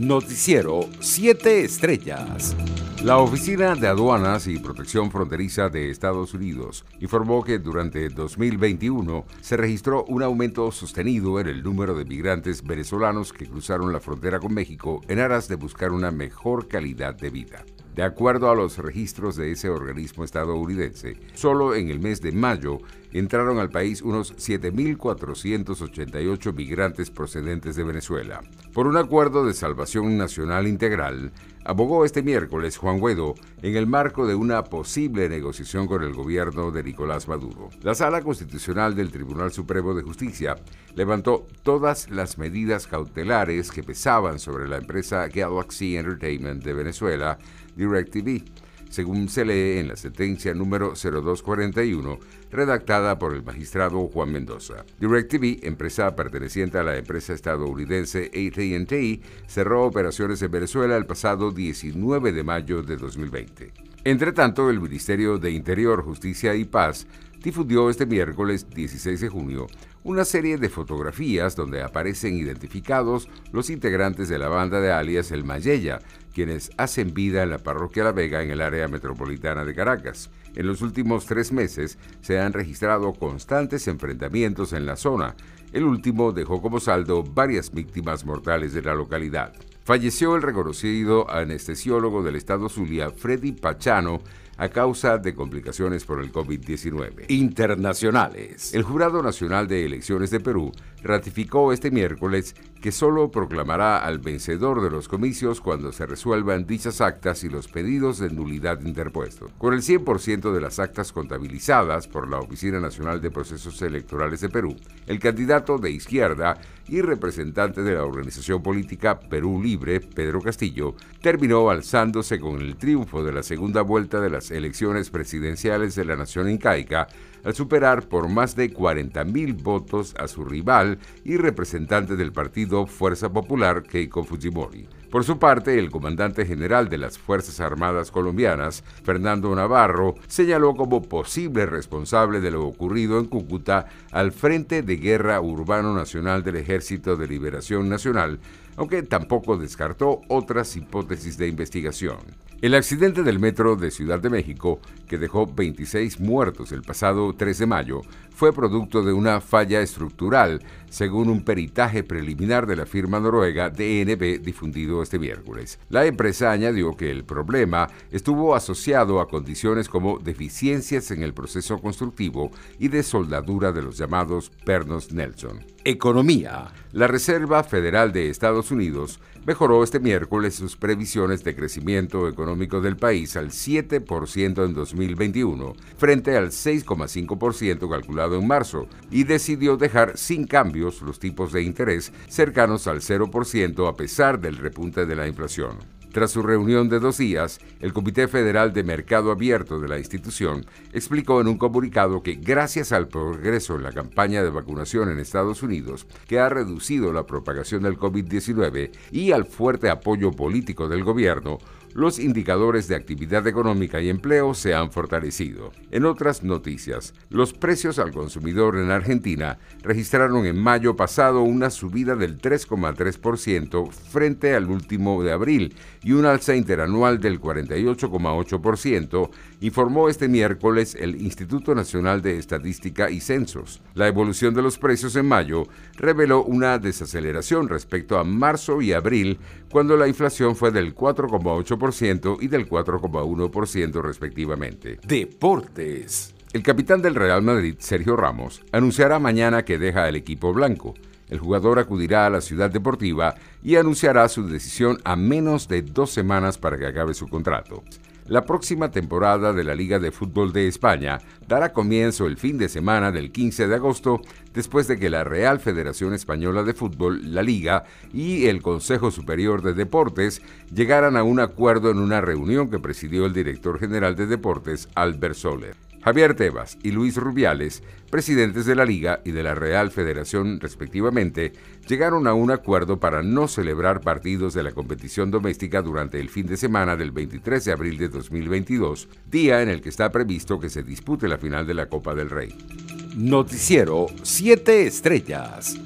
Noticiero 7 Estrellas. La Oficina de Aduanas y Protección Fronteriza de Estados Unidos informó que durante 2021 se registró un aumento sostenido en el número de migrantes venezolanos que cruzaron la frontera con México en aras de buscar una mejor calidad de vida. De acuerdo a los registros de ese organismo estadounidense, solo en el mes de mayo entraron al país unos 7.488 migrantes procedentes de Venezuela. Por un acuerdo de salvación nacional integral, abogó este miércoles Juan Guaidó en el marco de una posible negociación con el gobierno de Nicolás Maduro. La Sala Constitucional del Tribunal Supremo de Justicia levantó todas las medidas cautelares que pesaban sobre la empresa Galaxy Entertainment de Venezuela, DirecTV según se lee en la sentencia número 0241, redactada por el magistrado Juan Mendoza. DirecTV, empresa perteneciente a la empresa estadounidense AT&T, cerró operaciones en Venezuela el pasado 19 de mayo de 2020. Entre tanto, el Ministerio de Interior, Justicia y Paz difundió este miércoles 16 de junio una serie de fotografías donde aparecen identificados los integrantes de la banda de alias El Mayella, quienes hacen vida en la parroquia La Vega en el área metropolitana de Caracas. En los últimos tres meses se han registrado constantes enfrentamientos en la zona. El último dejó como saldo varias víctimas mortales de la localidad. Falleció el reconocido anestesiólogo del estado Zulia, Freddy Pachano, a causa de complicaciones por el COVID-19. Internacionales. El Jurado Nacional de Elecciones de Perú ratificó este miércoles que solo proclamará al vencedor de los comicios cuando se resuelvan dichas actas y los pedidos de nulidad interpuestos. Con el 100% de las actas contabilizadas por la Oficina Nacional de Procesos Electorales de Perú, el candidato de izquierda y representante de la organización política Perú Libre, Pedro Castillo, terminó alzándose con el triunfo de la segunda vuelta de las elecciones presidenciales de la nación incaica al superar por más de 40.000 votos a su rival y representante del partido Fuerza Popular, Keiko Fujimori. Por su parte, el comandante general de las Fuerzas Armadas colombianas, Fernando Navarro, señaló como posible responsable de lo ocurrido en Cúcuta al Frente de Guerra Urbano Nacional del Ejército de Liberación Nacional, aunque tampoco descartó otras hipótesis de investigación. El accidente del metro de Ciudad de México, que dejó 26 muertos el pasado 3 de mayo, fue producto de una falla estructural, según un peritaje preliminar de la firma noruega DNB difundido este miércoles. La empresa añadió que el problema estuvo asociado a condiciones como deficiencias en el proceso constructivo y de soldadura de los llamados pernos Nelson. Economía. La Reserva Federal de Estados Unidos mejoró este miércoles sus previsiones de crecimiento económico del país al 7% en 2021, frente al 6,5% calculado en marzo, y decidió dejar sin cambios los tipos de interés cercanos al 0% a pesar del repunte de la inflación. Tras su reunión de dos días, el Comité Federal de Mercado Abierto de la institución explicó en un comunicado que gracias al progreso en la campaña de vacunación en Estados Unidos, que ha reducido la propagación del COVID-19 y al fuerte apoyo político del gobierno, los indicadores de actividad económica y empleo se han fortalecido. En otras noticias, los precios al consumidor en Argentina registraron en mayo pasado una subida del 3,3% frente al último de abril y un alza interanual del 48,8%, informó este miércoles el Instituto Nacional de Estadística y Censos. La evolución de los precios en mayo reveló una desaceleración respecto a marzo y abril, cuando la inflación fue del 4,8% y del 4,1% respectivamente. Deportes. El capitán del Real Madrid, Sergio Ramos, anunciará mañana que deja el equipo blanco. El jugador acudirá a la ciudad deportiva y anunciará su decisión a menos de dos semanas para que acabe su contrato. La próxima temporada de la Liga de Fútbol de España dará comienzo el fin de semana del 15 de agosto, después de que la Real Federación Española de Fútbol, la Liga y el Consejo Superior de Deportes llegaran a un acuerdo en una reunión que presidió el director general de Deportes, Albert Soler. Javier Tebas y Luis Rubiales, presidentes de la Liga y de la Real Federación respectivamente, llegaron a un acuerdo para no celebrar partidos de la competición doméstica durante el fin de semana del 23 de abril de 2022, día en el que está previsto que se dispute la final de la Copa del Rey. Noticiero 7 Estrellas.